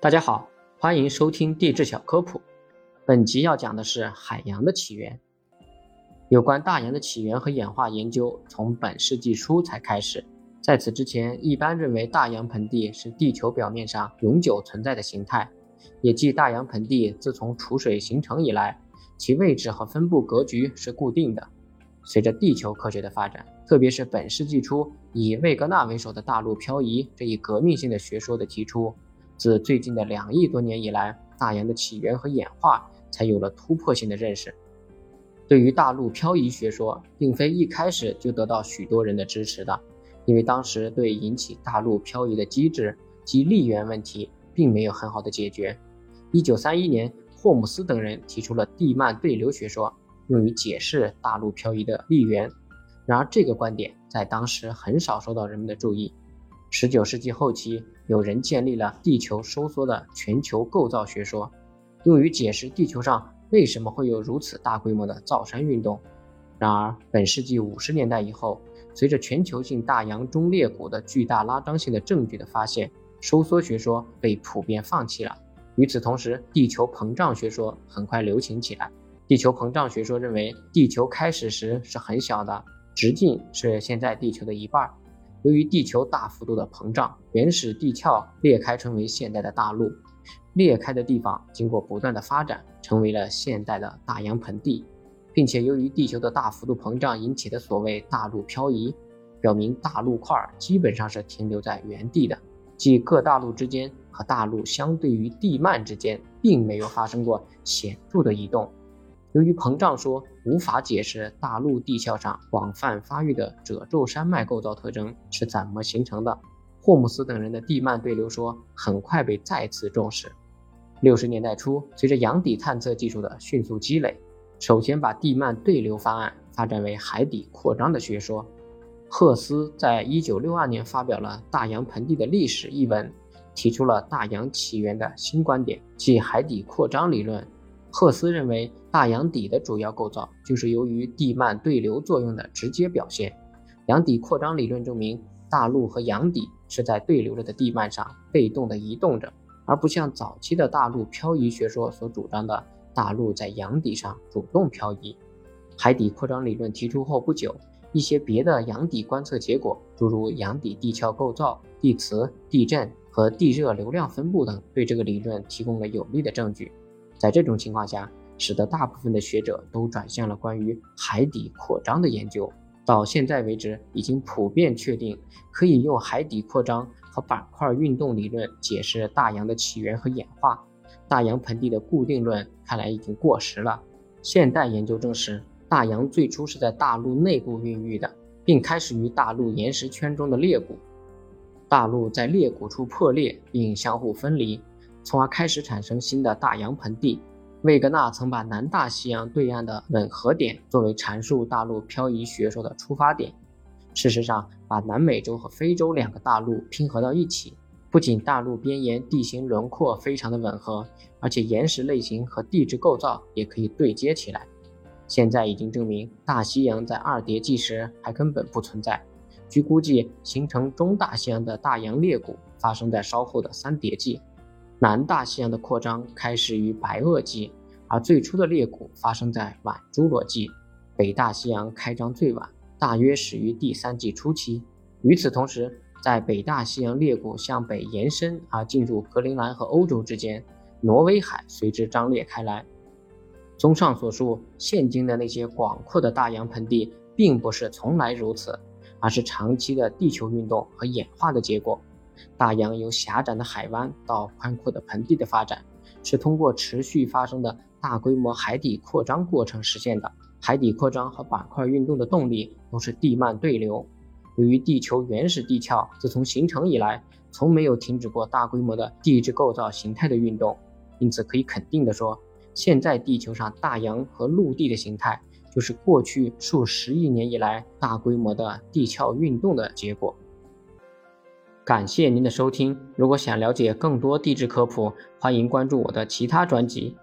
大家好，欢迎收听地质小科普。本集要讲的是海洋的起源。有关大洋的起源和演化研究，从本世纪初才开始。在此之前，一般认为大洋盆地是地球表面上永久存在的形态，也即大洋盆地自从储水形成以来，其位置和分布格局是固定的。随着地球科学的发展，特别是本世纪初以魏格纳为首的大陆漂移这一革命性的学说的提出。自最近的两亿多年以来，大洋的起源和演化才有了突破性的认识。对于大陆漂移学说，并非一开始就得到许多人的支持的，因为当时对引起大陆漂移的机制及力源问题并没有很好的解决。一九三一年，霍姆斯等人提出了地幔对流学说，用于解释大陆漂移的力源。然而，这个观点在当时很少受到人们的注意。十九世纪后期，有人建立了地球收缩的全球构造学说，用于解释地球上为什么会有如此大规模的造山运动。然而，本世纪五十年代以后，随着全球性大洋中裂谷的巨大拉张性的证据的发现，收缩学说被普遍放弃了。与此同时，地球膨胀学说很快流行起来。地球膨胀学说认为，地球开始时是很小的，直径是现在地球的一半。由于地球大幅度的膨胀，原始地壳裂开成为现代的大陆。裂开的地方经过不断的发展，成为了现代的大洋盆地，并且由于地球的大幅度膨胀引起的所谓大陆漂移，表明大陆块基本上是停留在原地的，即各大陆之间和大陆相对于地幔之间并没有发生过显著的移动。由于膨胀说无法解释大陆地壳上广泛发育的褶皱山脉构造特征是怎么形成的，霍姆斯等人的地幔对流说很快被再次重视。六十年代初，随着洋底探测技术的迅速积累，首先把地幔对流方案发展为海底扩张的学说。赫斯在一九六二年发表了《大洋盆地的历史》一文，提出了大洋起源的新观点，即海底扩张理论。赫斯认为，大洋底的主要构造就是由于地幔对流作用的直接表现。洋底扩张理论证明，大陆和洋底是在对流着的地幔上被动的移动着，而不像早期的大陆漂移学说所主张的，大陆在洋底上主动漂移。海底扩张理论提出后不久，一些别的洋底观测结果，诸如洋底地壳构造、地磁、地震和地热流量分布等，对这个理论提供了有力的证据。在这种情况下，使得大部分的学者都转向了关于海底扩张的研究。到现在为止，已经普遍确定可以用海底扩张和板块运动理论解释大洋的起源和演化。大洋盆地的固定论看来已经过时了。现代研究证实，大洋最初是在大陆内部孕育的，并开始于大陆岩石圈中的裂谷。大陆在裂谷处破裂并相互分离。从而开始产生新的大洋盆地。魏格纳曾把南大西洋对岸的吻合点作为阐述大陆漂移学说的出发点。事实上，把南美洲和非洲两个大陆拼合到一起，不仅大陆边沿地形轮廓非常的吻合，而且岩石类型和地质构造也可以对接起来。现在已经证明，大西洋在二叠纪时还根本不存在。据估计，形成中大西洋的大洋裂谷发生在稍后的三叠纪。南大西洋的扩张开始于白垩纪，而最初的裂谷发生在晚侏罗纪。北大西洋开张最晚，大约始于第三纪初期。与此同时，在北大西洋裂谷向北延伸而进入格陵兰和欧洲之间，挪威海随之张裂开来。综上所述，现今的那些广阔的大洋盆地，并不是从来如此，而是长期的地球运动和演化的结果。大洋由狭窄的海湾到宽阔的盆地的发展，是通过持续发生的大规模海底扩张过程实现的。海底扩张和板块运动的动力都是地幔对流。由于地球原始地壳自从形成以来，从没有停止过大规模的地质构造形态的运动，因此可以肯定的说，现在地球上大洋和陆地的形态，就是过去数十亿年以来大规模的地壳运动的结果。感谢您的收听。如果想了解更多地质科普，欢迎关注我的其他专辑。